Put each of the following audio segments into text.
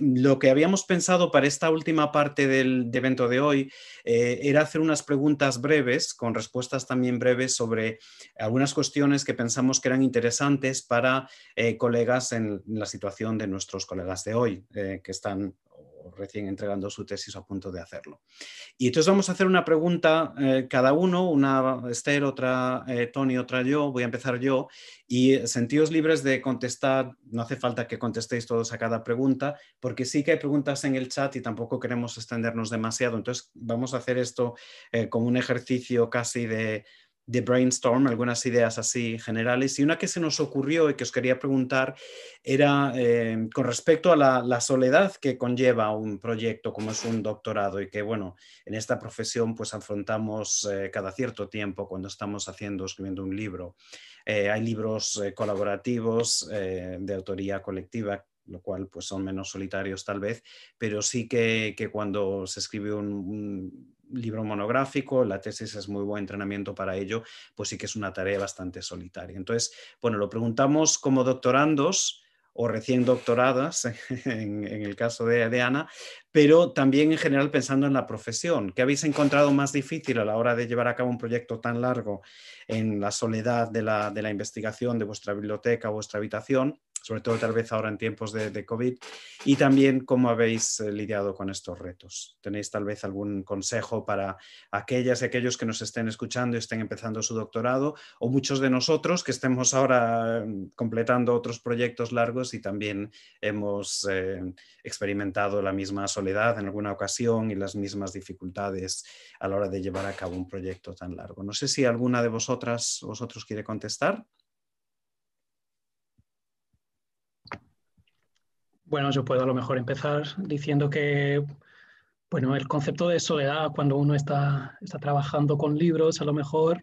lo que habíamos pensado para esta última parte del evento de hoy eh, era hacer unas preguntas breves, con respuestas también breves sobre algunas cuestiones que pensamos que eran interesantes para eh, colegas en la situación de nuestros colegas de hoy, eh, que están recién entregando su tesis a punto de hacerlo. Y entonces vamos a hacer una pregunta eh, cada uno, una Esther, otra eh, Tony, otra yo, voy a empezar yo, y sentíos libres de contestar, no hace falta que contestéis todos a cada pregunta, porque sí que hay preguntas en el chat y tampoco queremos extendernos demasiado, entonces vamos a hacer esto eh, como un ejercicio casi de de brainstorm, algunas ideas así generales. Y una que se nos ocurrió y que os quería preguntar era eh, con respecto a la, soledad que conlleva un proyecto como es un doctorado y que, bueno, en esta profesión pues afrontamos eh, cada cierto tiempo cuando estamos haciendo, escribiendo un libro. Eh, hay libros colaborativos de autoría colectiva lo cual pues son menos solitarios tal vez, pero sí que, cuando se escribe un, libro monográfico, la tesis es muy buen entrenamiento para ello, pues sí que es una tarea bastante solitaria. Entonces, bueno, lo preguntamos como doctorandos o recién doctoradas, en, el caso de, de, Ana, pero también en general pensando en la profesión. ¿Qué habéis encontrado más difícil a la hora de llevar a cabo un proyecto tan largo en la soledad de la, de la investigación de vuestra biblioteca, vuestra habitación? Sobre todo tal vez ahora en tiempos de, COVID, y también cómo habéis eh, lidiado con estos retos. ¿Tenéis tal vez algún consejo para aquellas y aquellos que nos estén escuchando y estén empezando su doctorado, o muchos de nosotros que estemos ahora mm, completando otros proyectos largos y también hemos eh, experimentado la misma soledad en alguna ocasión y las mismas dificultades a la hora de llevar a cabo un proyecto tan largo? No sé si alguna de vosotras, vosotros quiere contestar. Bueno, yo puedo a lo mejor empezar diciendo que, bueno, el concepto de soledad cuando uno está, está trabajando con libros, a lo mejor,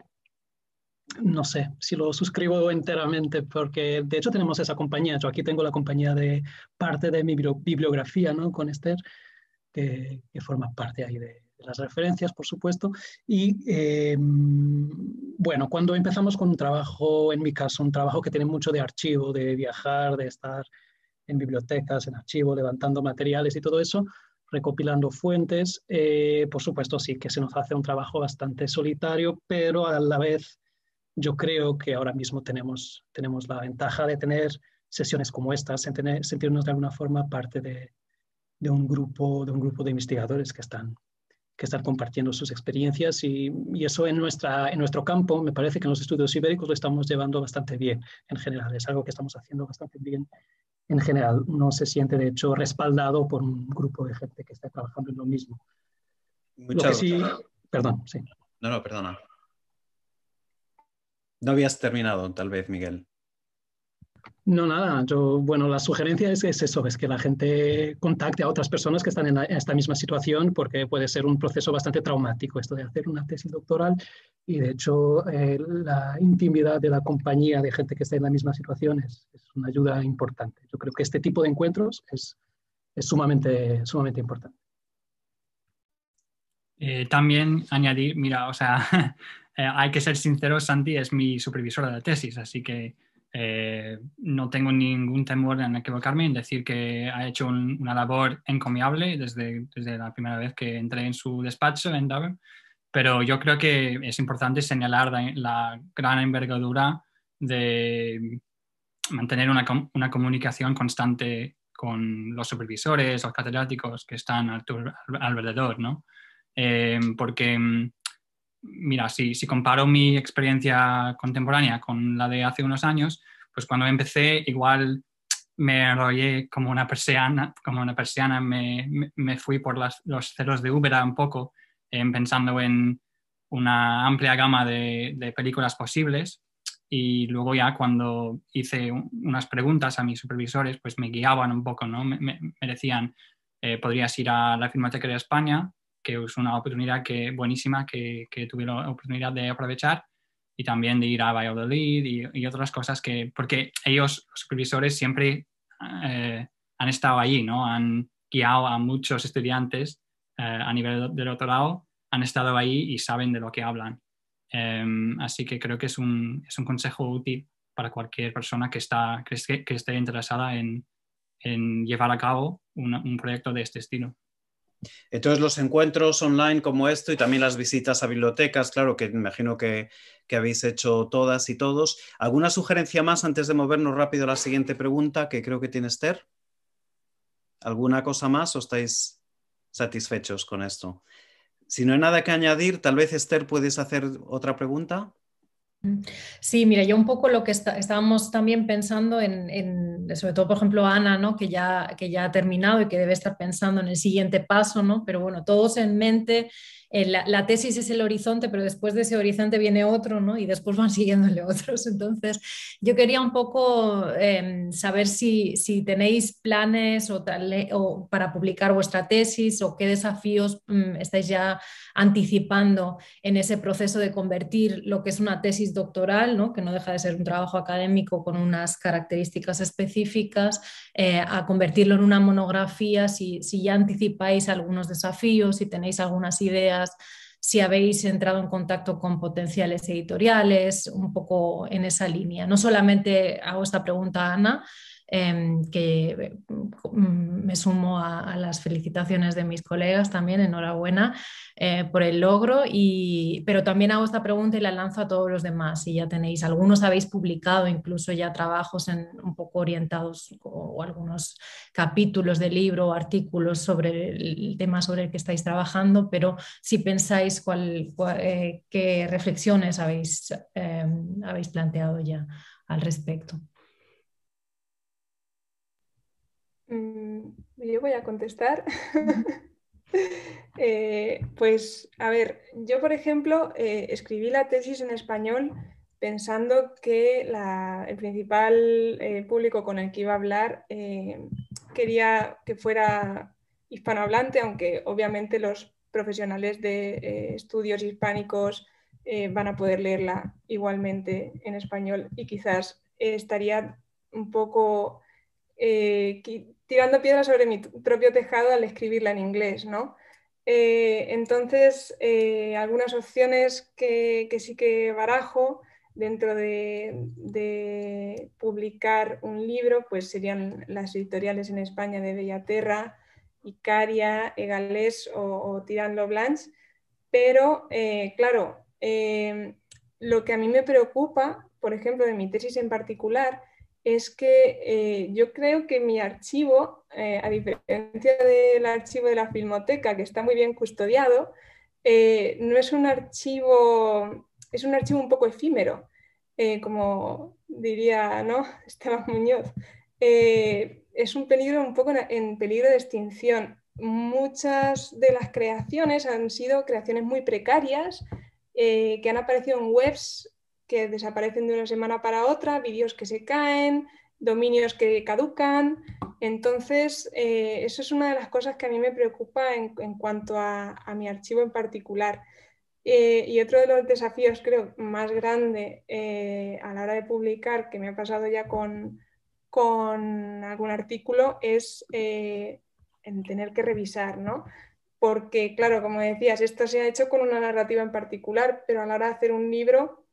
no sé si lo suscribo enteramente, porque de hecho tenemos esa compañía. Yo aquí tengo la compañía de parte de mi bibliografía, ¿no? Con Esther, que, forma parte ahí de, las referencias, por supuesto. Y em, bueno, cuando empezamos con un trabajo, en mi caso, un trabajo que tiene mucho de archivo, de viajar, de estar en bibliotecas, en archivos, levantando materiales y todo eso, recopilando fuentes. Eh, por supuesto, sí que se nos hace un trabajo bastante solitario, pero a la vez yo creo que ahora mismo tenemos, tenemos la ventaja de tener sesiones como estas, en tener, sentirnos de alguna forma parte de, de, un grupo, de un grupo de investigadores que están, que están compartiendo sus experiencias y, y, eso en, nuestra, en nuestro campo, me parece que en los estudios ibéricos lo estamos llevando bastante bien en general, es algo que estamos haciendo bastante bien en general no se siente de hecho respaldado por un grupo de gente que está trabajando en lo mismo. Muchas sí, perdón, sí. No, no, perdona. No habías terminado, tal vez, Miguel. No, nada. Yo, bueno, la sugerencia es, eso, es que la gente contacte a otras personas que están en, esta misma situación, porque puede ser un proceso bastante traumático esto de hacer una tesis doctoral y, de hecho, eh, la intimidad de la compañía de gente que está en la misma situación es, una ayuda importante. Yo creo que este tipo de encuentros es, es sumamente, sumamente importante. Eh, también añadir, mira, o sea, eh, hay que ser sincero, Santi es mi supervisora de tesis, así que eh, no tengo ningún temor en equivocarme en decir que ha hecho una labor encomiable desde, desde, la primera vez que entré en su despacho en Dublin, pero yo creo que es importante señalar la, gran envergadura de mantener una, una, comunicación constante con los supervisores, los catedráticos que están alrededor, ¿no? Eh, porque mira, si, comparo mi experiencia contemporánea con la de hace unos años, pues cuando empecé igual me enrollé como una persiana, como una persiana me, me, fui por las, los ceros de Uber un poco, eh, pensando en una amplia gama de, de, películas posibles y luego ya cuando hice unas preguntas a mis supervisores, pues me guiaban un poco, ¿no? Me, me decían, eh, podrías ir a la Filmoteca de España, que es una oportunidad que, buenísima que, que tuve la oportunidad de aprovechar y también de ir a Valladolid y, y otras cosas que, porque ellos, los supervisores, siempre eh, han estado allí, ¿no? Han guiado a muchos estudiantes eh, a nivel de doctorado, han estado ahí y saben de lo que hablan. Em, así que creo que es un, es un, consejo útil para cualquier persona que, está, que, que esté interesada en, en llevar a cabo un proyecto de este estilo. Entonces, los encuentros online como esto y también las visitas a bibliotecas, claro que imagino que, habéis hecho todas y todos. ¿Alguna sugerencia más antes de movernos rápido a la siguiente pregunta que creo que tiene Esther? ¿Alguna cosa más o estáis satisfechos con esto? Si no hay nada que añadir, tal vez Esther puedes hacer otra pregunta. Sí, mira, yo un poco lo que estábamos también pensando en, sobre todo, por ejemplo, Ana, ¿no? que, ya, que ya ha terminado y que debe estar pensando en el siguiente paso, ¿no? pero bueno, todos en mente eh, la, tesis es el horizonte, pero después de ese horizonte viene otro, ¿no? Y después van siguiéndole otros. Entonces, yo quería un poco em, saber si, tenéis planes o, o, para publicar vuestra tesis o qué desafíos mm, estáis ya anticipando en ese proceso de convertir lo que es una tesis doctoral, ¿no? que no deja de ser un trabajo académico con unas características específicas, eh, a convertirlo en una monografía, si, si ya anticipáis algunos desafíos, si tenéis algunas ideas si habéis entrado en contacto con potenciales editoriales, un poco en esa línea. No solamente hago esta pregunta a Ana, Em, que mm, me sumo a, las felicitaciones de mis colegas también, enhorabuena eh, por el logro, y, pero también hago esta pregunta y la lanzo a todos los demás. Si ya tenéis, algunos habéis publicado incluso ya trabajos en, un poco orientados o, algunos capítulos de libro o artículos sobre el tema sobre el que estáis trabajando, pero si pensáis cuál, eh, qué reflexiones habéis, em, habéis planteado ya al respecto. Mm, yo voy a contestar. Eh, pues, a ver, yo, por ejemplo, eh, escribí la tesis en español pensando que el principal eh, público con el que iba a hablar quería que fuera hispanohablante, aunque obviamente los profesionales de estudios hispánicos van a poder leerla igualmente en español y quizás estaría un poco tirando piedras sobre mi propio tejado al escribirla en inglés, ¿no? Eh, entonces, eh, algunas opciones que, sí que barajo dentro de, publicar un libro, pues serían las editoriales en España de Bellaterra, Icaria, Egalés o, Tirando Blanche. Pero, eh, claro, lo que a mí me preocupa, por ejemplo, de mi tesis en particular, es que eh, yo creo que mi archivo, eh, a diferencia del archivo de la Filmoteca, que está muy bien custodiado, eh, no es un archivo, es un archivo un poco efímero, como diría ¿no? Esteban Muñoz. es un peligro un poco en peligro de extinción. Muchas de las creaciones han sido creaciones muy precarias que han aparecido en webs que desaparecen de una semana para otra, vídeos que se caen, dominios que caducan. Entonces, eh, eso es una de las cosas que a mí me preocupa en, cuanto a, mi archivo en particular. Eh, y otro de los desafíos, creo, más grande eh, a la hora de publicar, que me ha pasado ya con, con algún artículo, es en tener que revisar, ¿no? Porque, claro, como decías, esto se ha hecho con una narrativa en particular, pero a la hora de hacer un libro,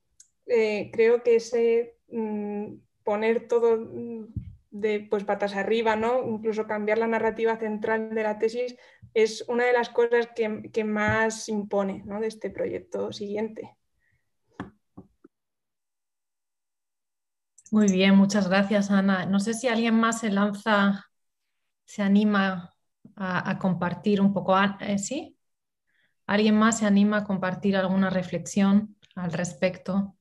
eh, creo que ese mm, poner todo mm, de pues, patas arriba, ¿no? incluso cambiar la narrativa central de la tesis, es una de las cosas que, más impone de este proyecto siguiente. Muy bien, muchas gracias, Ana. No sé si alguien más se lanza, se anima a, compartir un poco. Eh, ¿Sí? ¿Alguien más se anima a compartir alguna reflexión al respecto?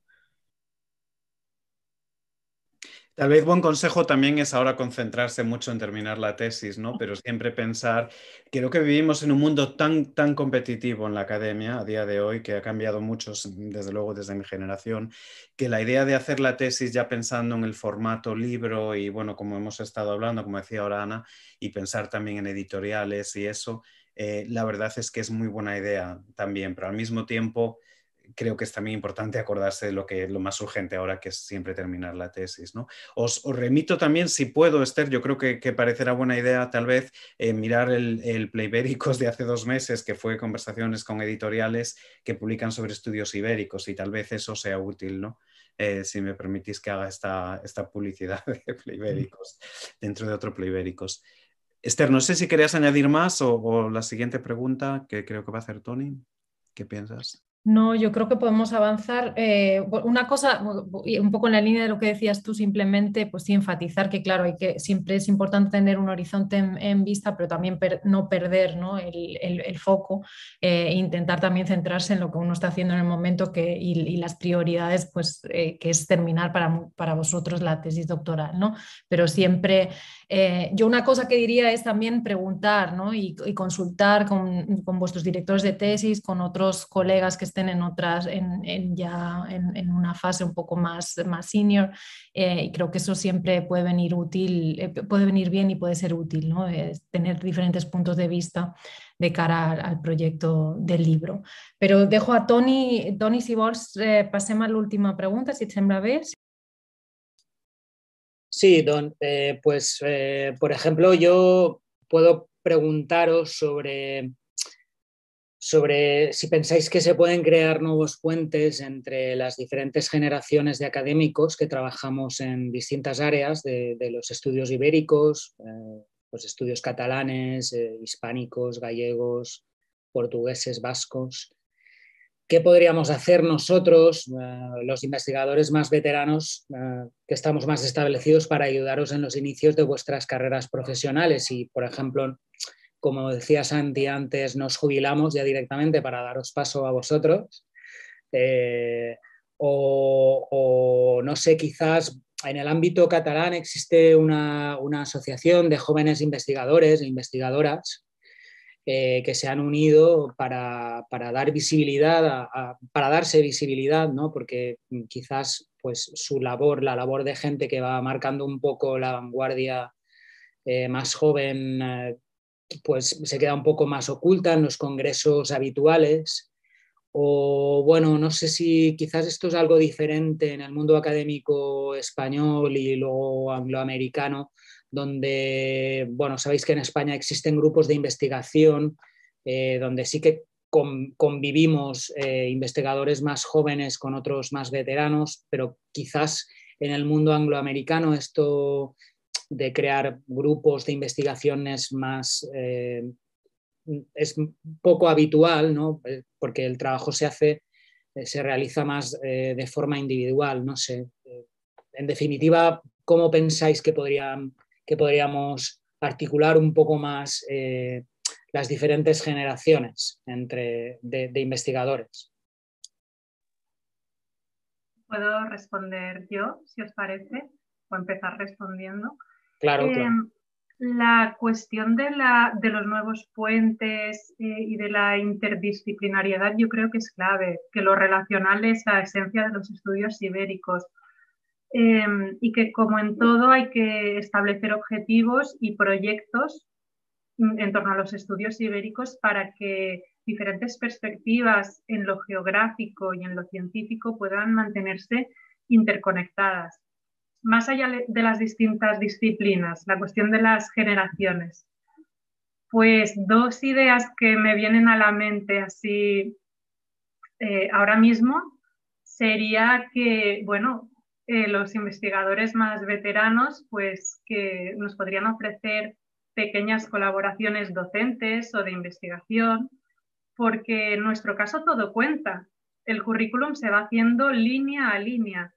Tal vez buen consejo también es ahora concentrarse mucho en terminar la tesis, ¿no? Pero siempre pensar, creo que vivimos en un mundo tan, tan competitivo en la academia a día de hoy, que ha cambiado mucho, desde luego desde mi generación, que la idea de hacer la tesis ya pensando en el formato libro y, bueno, como hemos estado hablando, como decía ahora Ana, y pensar también en editoriales y eso, eh, la verdad es que es muy buena idea también, pero al mismo tiempo creo que es también importante acordarse de lo que es lo más urgente ahora, que es siempre terminar la tesis. ¿no? Os, remito también, si puedo, Esther, yo creo que, parecerá buena idea tal vez eh, mirar el, el Playbéricos de hace dos meses, que fue conversaciones con editoriales que publican sobre estudios ibéricos y tal vez eso sea útil, ¿no? Eh, si me permitís que haga esta, esta publicidad de Playbéricos dentro de otro Playbéricos. Esther, no sé si querías añadir más o, o la siguiente pregunta que creo que va a hacer Tony. ¿Qué piensas? No, yo creo que podemos avanzar. Eh, una cosa, un poco en la línea de lo que decías tú, simplemente, pues sí, enfatizar que, claro, hay que, siempre es importante tener un horizonte en, vista, pero también no perder el, foco eh, intentar también centrarse en lo que uno está haciendo en el momento que, y, las prioridades, pues, eh, que es terminar para, para, vosotros la tesis doctoral, ¿no? Pero siempre, yo una cosa que diría es también preguntar ¿no? y, consultar con, con vuestros directores de tesis, con otros colegas que estén en otras, en, ya en, una fase un poco más, más senior. Eh, y creo que eso siempre puede venir útil, eh, puede venir bien y puede ser útil, ¿no? tener diferentes puntos de vista de cara al, proyecto del libro. Pero dejo a Tony, Tony si vos eh, pasemos a la última pregunta, si te sembra ver. Sí, Don, pues por ejemplo yo puedo preguntaros sobre sobre si pensáis que se pueden crear nuevos puentes entre las diferentes generaciones de académicos que trabajamos en distintas áreas de, los estudios ibéricos, eh, los estudios catalanes, eh, hispánicos, gallegos, portugueses, vascos. ¿Qué podríamos hacer nosotros, eh, los investigadores más veteranos, que estamos más establecidos para ayudaros en los inicios de vuestras carreras profesionales? Y, por ejemplo, como decía Santi antes, nos jubilamos ya directamente para daros paso a vosotros. Eh, o, no sé, quizás en el ámbito catalán existe una, asociación de jóvenes investigadores e investigadoras eh, que se han unido para, dar visibilidad, para darse visibilidad, ¿no? porque quizás pues, su labor, la labor de gente que va marcando un poco la vanguardia eh, más joven pues se queda un poco más oculta en los congresos habituales. O bueno, no sé si quizás esto es algo diferente en el mundo académico español y luego angloamericano, donde, bueno, sabéis que en España existen grupos de investigación eh, donde sí que convivimos eh, investigadores más jóvenes con otros más veteranos, pero quizás en el mundo angloamericano esto de crear grupos de investigaciones más... Eh, es poco habitual, ¿no? Eh, porque el trabajo se hace, eh, se realiza más de forma individual, no sé. En definitiva, ¿cómo pensáis que, podrían, que podríamos articular un poco más las diferentes generaciones entre, de, de investigadores? ¿Puedo responder yo, si os parece? O empezar respondiendo. Claro, em, La cuestión de, la, de, los nuevos puentes eh, y de la interdisciplinariedad yo creo que es clave, que lo relacional es la esencia de los estudios ibéricos. Em, y que como en todo hay que establecer objetivos y proyectos en torno a los estudios ibéricos para que diferentes perspectivas en lo geográfico y en lo científico puedan mantenerse interconectadas más allá de las distintas disciplinas, la cuestión de las generaciones, pues dos ideas que me vienen a la mente así eh, ahora mismo sería que, bueno, eh, los investigadores más veteranos, pues que nos podrían ofrecer pequeñas colaboraciones docentes o de investigación, porque en nuestro caso todo cuenta. El currículum se va haciendo línea a línea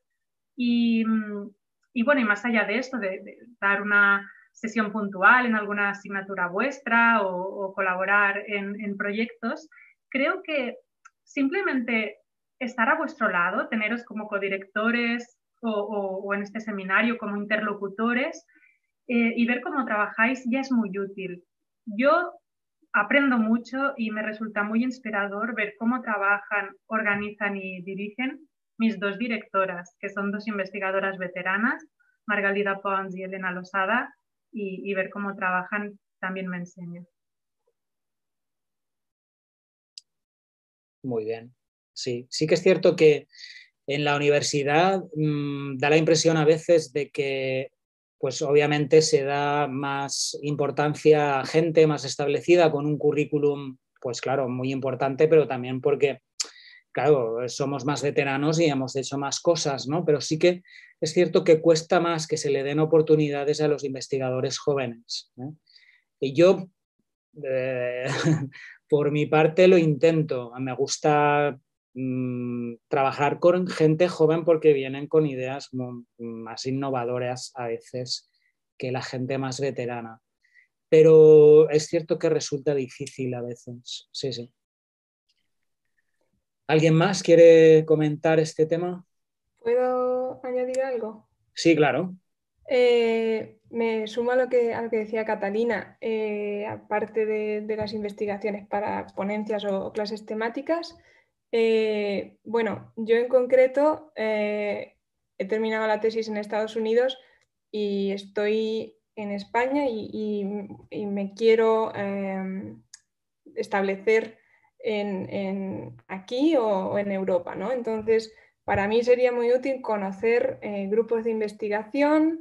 y mm, y bueno, y más allá de esto, de, dar una sesión puntual en alguna asignatura vuestra o, colaborar en, proyectos, creo que simplemente estar a vuestro lado, teneros como codirectores o, en este seminario como interlocutores eh, y ver cómo trabajáis ya es muy útil. Yo aprendo mucho y me resulta muy inspirador ver cómo trabajan, organizan y dirigen mis dos directoras, que son dos investigadoras veteranas, Margalida Pons y Elena Losada, y, ver cómo trabajan también me enseña. Muy bien. Sí, sí que es cierto que en la universidad mm, da la impresión a veces de que, pues obviamente se da más importancia a gente más establecida con un currículum, pues claro, muy importante, pero también porque claro, somos más veteranos y hemos hecho más cosas, ¿no? Pero sí que es cierto que cuesta más que se le den oportunidades a los investigadores jóvenes. Y yo, eh, por mi parte, lo intento. Me gusta mm, trabajar con gente joven porque vienen con ideas más innovadoras a veces que la gente más veterana. Pero es cierto que resulta difícil a veces. Sí, sí. ¿Alguien más quiere comentar este tema? ¿Puedo añadir algo? Sí, claro. Eh, me sumo a lo que, que decía Catalina, eh, aparte de, las investigaciones para ponencias o, clases temáticas. Eh, bueno, yo en concreto he terminado la tesis en Estados Unidos y estoy en España y, me quiero establecer en, aquí o, en Europa. ¿no? Entonces, para mí sería muy útil conocer grupos de investigación,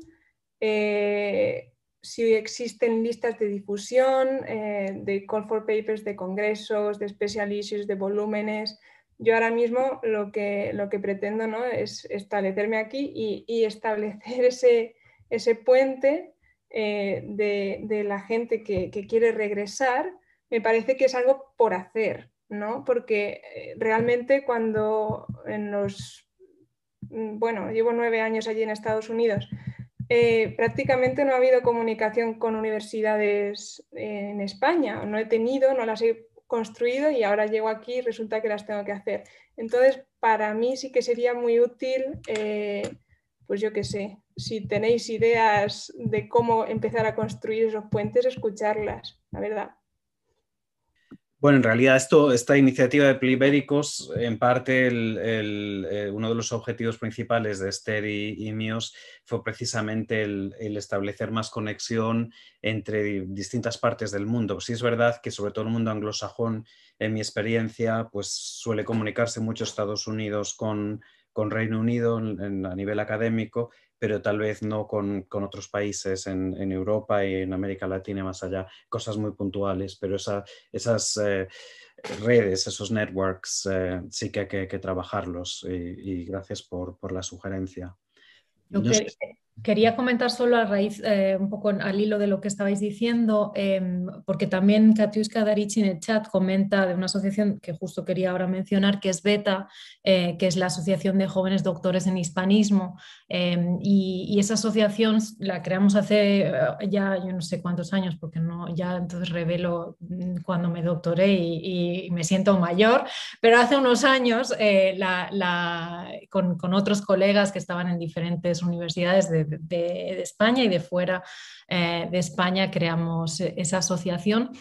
eh, si existen listas de difusión, eh, de call for papers, de congresos, de special issues, de volúmenes. Yo ahora mismo lo que, lo que pretendo ¿no? es establecerme aquí y, establecer ese, ese puente eh, de, la gente que, quiere regresar. Me parece que es algo por hacer, ¿no? porque realmente cuando en los, mm, bueno, llevo nueve años allí en Estados Unidos, eh, prácticamente no ha habido comunicación con universidades en España. No he tenido, no las he construido y ahora llego aquí y resulta que las tengo que hacer. Entonces, para mí sí que sería muy útil, eh, pues yo qué sé, si tenéis ideas de cómo empezar a construir esos puentes, escucharlas, la verdad. Bueno, en realidad esto, esta iniciativa de Plibéricos, en parte eh, uno de los objetivos principales de Esther y, míos fue precisamente el, establecer más conexión entre distintas partes del mundo. Sí es verdad que sobre todo el mundo anglosajón, en mi experiencia, pues suele comunicarse mucho Estados Unidos con, con Reino Unido a nivel académico, pero tal vez no con, otros países en, Europa y en América Latina y más allá, cosas muy puntuales, pero esas eh, redes, esos networks, eh, sí que hay que, trabajarlos y, gracias por, la sugerencia. Quería comentar solo a raíz, eh, un poco al hilo de lo que estabais diciendo, em, porque también Katiuska Darici en el chat comenta de una asociación que justo quería ahora mencionar, que es BETA, eh, que es la Asociación de Jóvenes Doctores en Hispanismo. Em, y, esa asociación la creamos hace eh, ya yo no sé cuántos años, porque no, ya entonces revelo mm, cuando me doctoré y, me siento mayor, pero hace unos años con, con otros colegas que estaban en diferentes universidades de de, España y de fuera eh, de España creamos esa asociación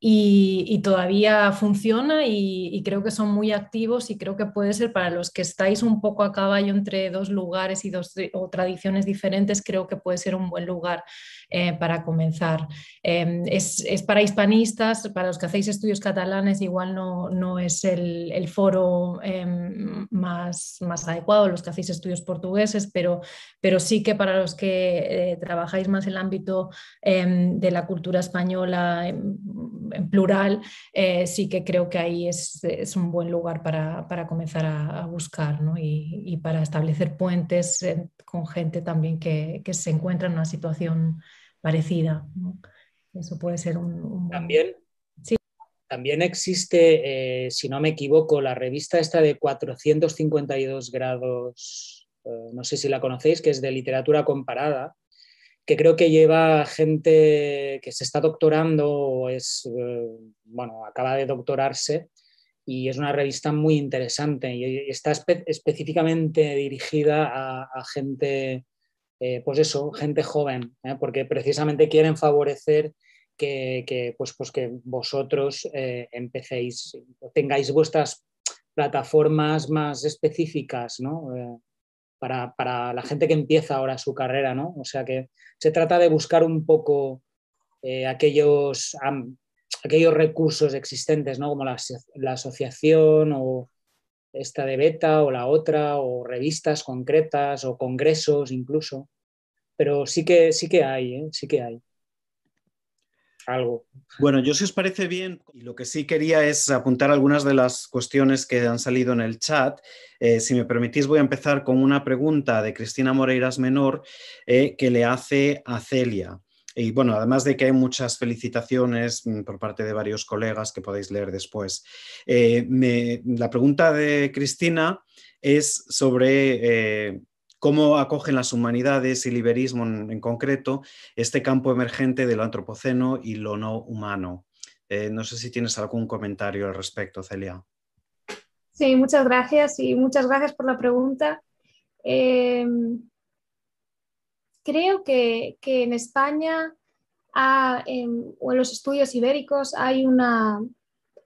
y, todavía funciona y, creo que son muy activos y creo que puede ser para los que estáis un poco a caballo entre dos lugares y dos o tradiciones diferentes, creo que puede ser un buen lugar eh, para comenzar. Em, es, para hispanistas, para los que hacéis estudios catalanes igual no, no es el, foro em, más, más adecuado, los que hacéis estudios portugueses, pero, pero sí que para los que eh, trabajáis más en el ámbito em, de la cultura española en plural, eh, sí que creo que ahí es, un buen lugar para, comenzar a, buscar y, para establecer puentes eh, con gente también que, se encuentra en una situación parecida. Eso puede ser un... También, sí. también existe, eh, si no me equivoco, la revista esta de 452 grados, no sé si la conocéis, que es de literatura comparada que creo que lleva gente que se está doctorando o es, eh, bueno, acaba de doctorarse y es una revista muy interesante y está específicamente dirigida a, gente, eh, pues eso, gente joven, ¿eh? porque precisamente quieren favorecer que, pues, pues que vosotros empecéis, tengáis vuestras plataformas más específicas, ¿no? Para, la gente que empieza ahora su carrera, ¿no? O sea que se trata de buscar un poco eh, aquellos, aquellos recursos existentes, ¿no? Como la, asociación o esta de beta o la otra, o revistas concretas o congresos incluso. Pero sí que, sí que hay, ¿eh? sí que hay algo. Bueno, yo si os parece bien, y lo que sí quería es apuntar algunas de las cuestiones que han salido en el chat. Eh, si me permitís, voy a empezar con una pregunta de Cristina Moreiras Menor eh, que le hace a Celia. Y bueno, además de que hay muchas felicitaciones mm, por parte de varios colegas que podéis leer después. Eh, la pregunta de Cristina es sobre cómo acogen las humanidades y el liberismo en, concreto este campo emergente de lo antropoceno y lo no humano. Eh, no sé si tienes algún comentario al respecto, Celia. Sí, muchas gracias y muchas gracias por la pregunta. Em, creo que, en España o en los estudios ibéricos hay una,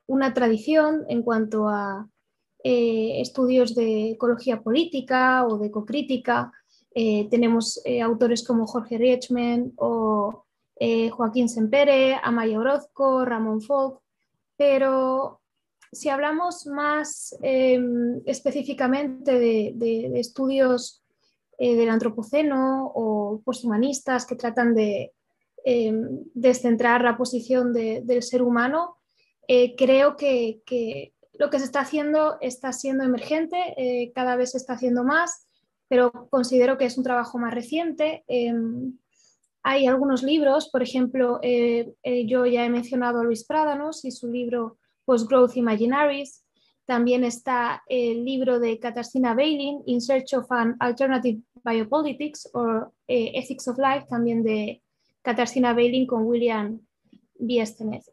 una tradición en cuanto a eh, estudios de ecología política o de ecocrítica. Eh, tenemos eh, autores como Jorge Riechman o Joaquín Sempere, Amaya Orozco, Ramón Folk, pero si hablamos más em, específicamente de, estudios del antropoceno o posthumanistas que tratan de em, descentrar la posición del ser humano, creo que, lo que se está haciendo está siendo emergente, eh, cada vez se está haciendo más, pero considero que es un trabajo más reciente. Em, hay algunos libros, por ejemplo, eh, eh, yo ya he mencionado a Luis Prádanos y su libro Post-Growth Imaginaries. También está el libro de Katarzyna Bailin, In Search of an Alternative Biopolitics o Ethics of Life, también de Katarzyna Bailin con William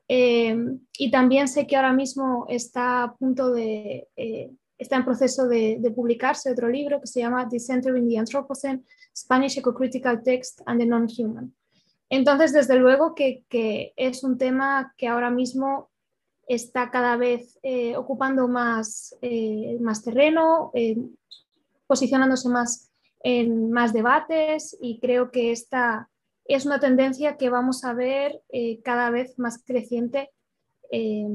eh, y también sé que ahora mismo está a punto de, eh, está en proceso de, publicarse otro libro que se llama Decentering the Anthropocene, Spanish Ecocritical Text and the Non-Human. Entonces, desde luego que, es un tema que ahora mismo está cada vez eh, ocupando más, más terreno, posicionándose más en más debates y creo que esta, es una tendencia que vamos a ver eh, cada vez más creciente eh,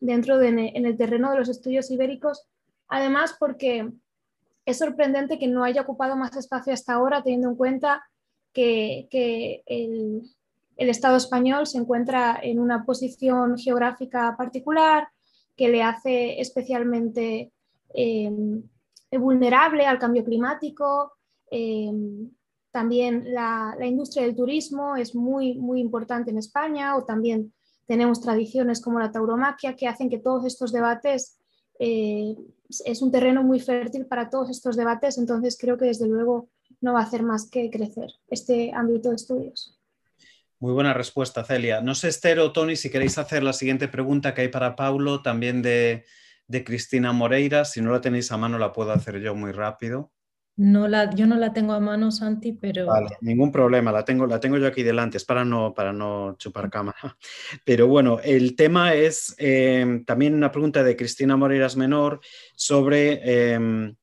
dentro de, en el terreno de los estudios ibéricos, además porque es sorprendente que no haya ocupado más espacio hasta ahora, teniendo en cuenta que, el, Estado español se encuentra en una posición geográfica particular que le hace especialmente eh, vulnerable al cambio climático, también la, industria del turismo es muy, muy importante en España o también tenemos tradiciones como la tauromaquia que hacen que todos estos debates, eh, es un terreno muy fértil para todos estos debates, entonces creo que desde luego no va a hacer más que crecer este ámbito de estudios. Muy buena respuesta, Celia. No sé, Esther o Tony, si queréis hacer la siguiente pregunta que hay para Paulo, también de, de Cristina Moreira. Si no la tenéis a mano, la puedo hacer yo muy rápido. No la, yo no la tengo a mano, Santi, pero... Vale, ningún problema, la tengo, la tengo yo aquí delante, es para no, para no chupar cámara. Pero bueno, el tema es em, también una pregunta de Cristina Moreiras Menor sobre... Eh,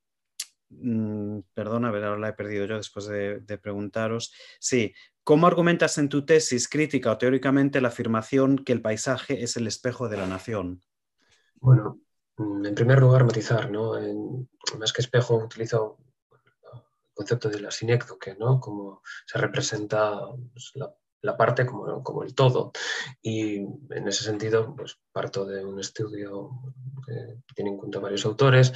perdona, a ver, ahora la he perdido yo después de, de preguntaros. Sí, ¿cómo argumentas en tu tesis crítica o teóricamente la afirmación que el paisaje es el espejo de la nación? Bueno, mm, en primer lugar, matizar, ¿no? En, más que espejo, utilizo concepto de la sinécdoque, ¿no? Como se representa pues, la, parte como, como, el todo. Y en ese sentido, pues parto de un estudio que tiene en cuenta varios autores,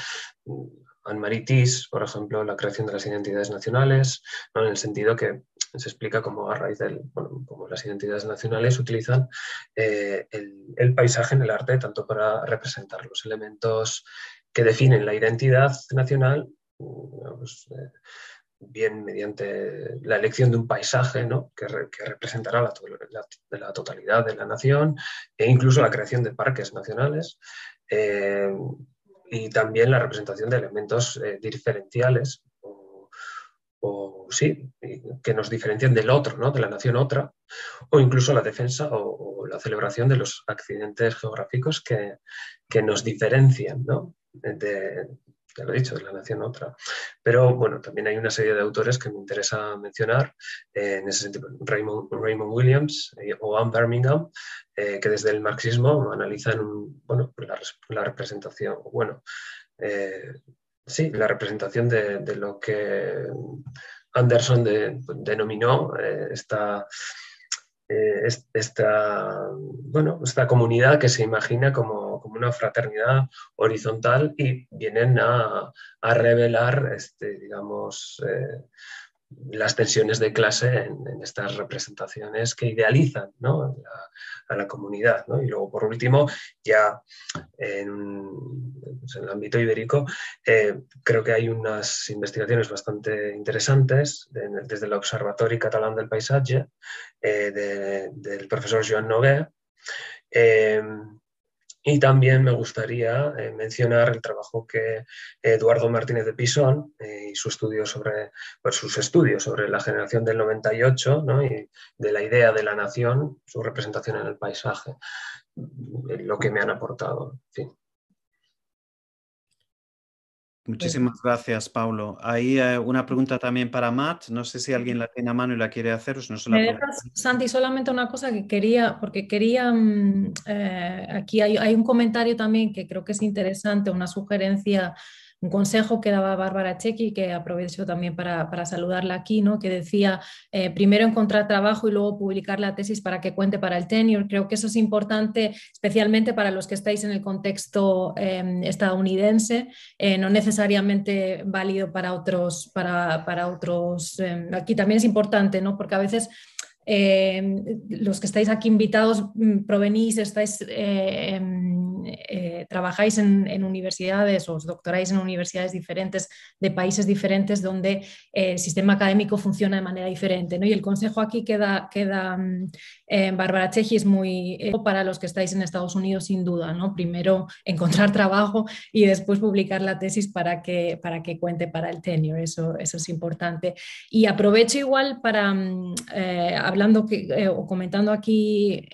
Anne-Marie por ejemplo, la creación de las identidades nacionales, en el sentido que se explica cómo a raíz de bueno, las identidades nacionales utilizan eh, el, paisaje en el arte tanto para representar los elementos que definen la identidad nacional pues, eh, bien mediante la elección de un paisaje que, representará la, totalidad de la nación e incluso la creación de parques nacionales eh, y también la representación de elementos eh, diferenciales o, sí, que nos diferencian del otro, ¿no? de la nación otra, o incluso la defensa o, la celebración de los accidentes geográficos que, que nos diferencian ¿no? de, ya lo he dicho, de la nación otra. Pero bueno, también hay una serie de autores que me interesa mencionar, eh, en ese sentido, Raymond, Raymond Williams eh, o Anne Birmingham, eh, que desde el marxismo analizan bueno, la, representación, bueno, sí, la representación de, lo que Anderson denominó esta eh, esta, bueno, esta comunidad que se imagina como, como una fraternidad horizontal y vienen a, a revelar, este, digamos, eh, las tensiones de clase en, estas representaciones que idealizan a la comunidad. Y luego, por último, ya en, pues, el ámbito ibérico, eh, creo que hay unas investigaciones bastante interesantes desde el Observatorio Catalán del Paisaje eh, del profesor Joan Noguer, y también me gustaría eh, mencionar el trabajo que Eduardo Martínez de Pisón eh, y sobre, pues, sus estudios sobre la generación del 98 y de la idea de la nación, su representación en el paisaje, lo que me han aportado. Muchísimas gracias, Paulo. Hay eh, una pregunta también para Matt. No sé si alguien la tiene a mano y la quiere hacer. no se la Santi, solamente una cosa que quería, porque quería, mm, eh, aquí hay, hay, un comentario también que creo que es interesante, una sugerencia un consejo que daba Bárbara Chequi, que aprovecho también para, saludarla aquí, ¿no? que decía eh, primero encontrar trabajo y luego publicar la tesis para que cuente para el tenure. Creo que eso es importante, especialmente para los que estáis en el contexto em, estadounidense, eh, no necesariamente válido para otros, para, para otros. Em, aquí también es importante, ¿no? porque a veces eh, los que estáis aquí invitados mm, provenís, estáis, eh, em, eh, trabajáis en, universidades o os doctoráis en universidades diferentes de países diferentes donde el sistema académico funciona de manera diferente. ¿no? Y el consejo aquí queda, queda en Bárbara Cheji es muy para los que estáis en Estados Unidos sin duda. ¿no? Primero encontrar trabajo y después publicar la tesis para que, para que cuente para el tenure. Eso, eso es importante. Y aprovecho igual para mm, hablando que, eh, o comentando aquí,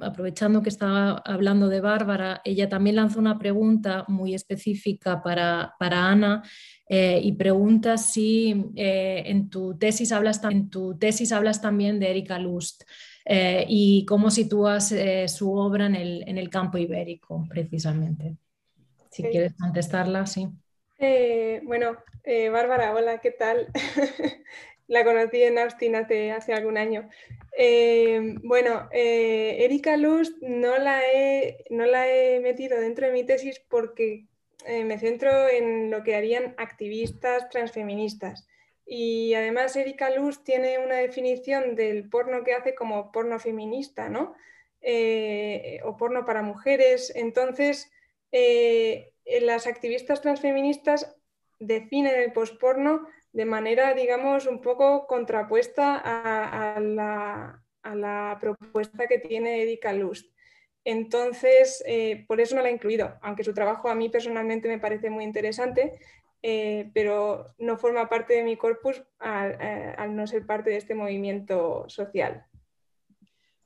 aprovechando que estaba hablando de Bárbara, ella también lanzó una pregunta muy específica para, para Ana eh, y pregunta si eh, en, tu tesis hablas, en tu tesis hablas también de Erika Lust y cómo sitúas su obra en el, en el, campo ibérico, precisamente. Si quieres contestarla, sí. bueno, Bárbara, hola, ¿qué tal? La conocí en Austin hace, hace algún año. Eh, bueno, eh, Erika Luz no la, he, no la he metido dentro de mi tesis porque eh, me centro en lo que harían activistas transfeministas. Y además Erika Luz tiene una definición del porno que hace como porno feminista, ¿no? o porno para mujeres. Entonces, las activistas transfeministas definen el posporno de manera, digamos, un poco contrapuesta a, la, propuesta que tiene Erika Lust. Entonces, eh, por eso no la he incluido, aunque su trabajo a mí personalmente me parece muy interesante, eh, pero no forma parte de mi corpus eh, al, no ser parte de este movimiento social.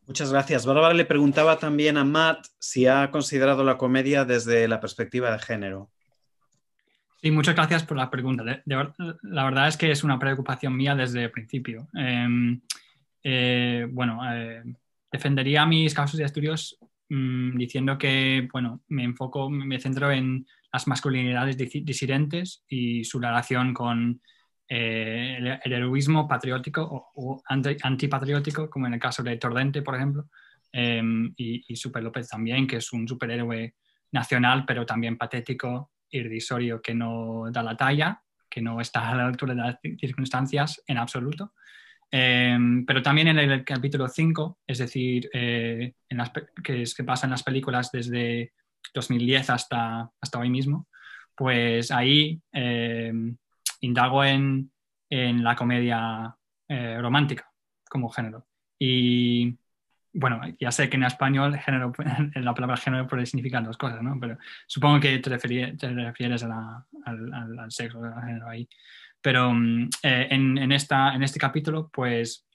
Muchas gracias. Bárbara le preguntaba también a Matt si ha considerado la comedia desde la perspectiva de género. Sí, muchas gracias por la pregunta. la verdad es que es una preocupación mía desde el principio. Em, eh, bueno, eh, defendería mis casos de estudios mm, diciendo que, bueno, me enfoco, me centro en las masculinidades disidentes y su relación con eh, el, heroísmo patriótico o, antipatriótico, como en el caso de Tordente, por ejemplo, em, y, y Super López también, que es un superhéroe nacional, pero también patético irrisorio que no da la talla, que no está a la altura de las circunstancias en absoluto. Em, pero también en el capítulo 5, es decir, eh, en las, que, es, que pasa en las películas desde 2010 hasta, hasta hoy mismo, pues ahí em, indago en, en, la comedia eh, romántica como género. Y bueno, ya sé que en español género, la palabra género puede significar dos cosas, ¿no? Pero supongo que te, refieres al, sexo, al género ahí. Pero mm, eh, en, esta, en este capítulo, pues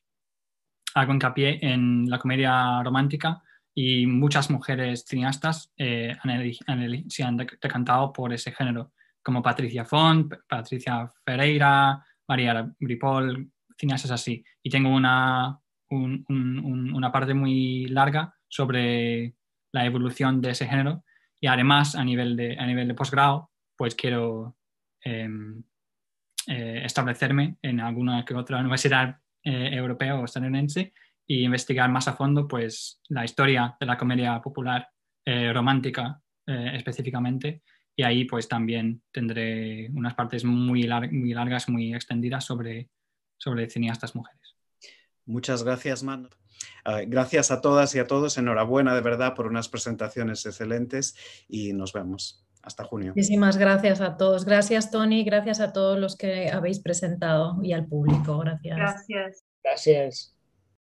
hago hincapié en la comedia romántica y muchas mujeres cineastas eh, han, se han decantado por ese género, como Patricia Font, Patricia Ferreira, María Ripoll, cineastas así. Y tengo una, una parte muy larga sobre la evolución de ese género y además a nivel de, a nivel de posgrado pues quiero em, eh, establecerme en alguna que otra universidad eh, europea o estadounidense y investigar más a fondo pues la historia de la comedia popular eh, romántica específicamente y ahí pues también tendré unas partes muy, largas, muy extendidas sobre sobre cineastas mujeres. Muchas gracias, Man. Ah, gracias a todas y a todos. Enhorabuena de verdad por unas presentaciones excelentes y nos vemos. Hasta junio. Muchísimas gracias a todos. Gracias, Tony. Gracias a todos los que habéis presentado y al público. Gracias. Gracias. Gracias.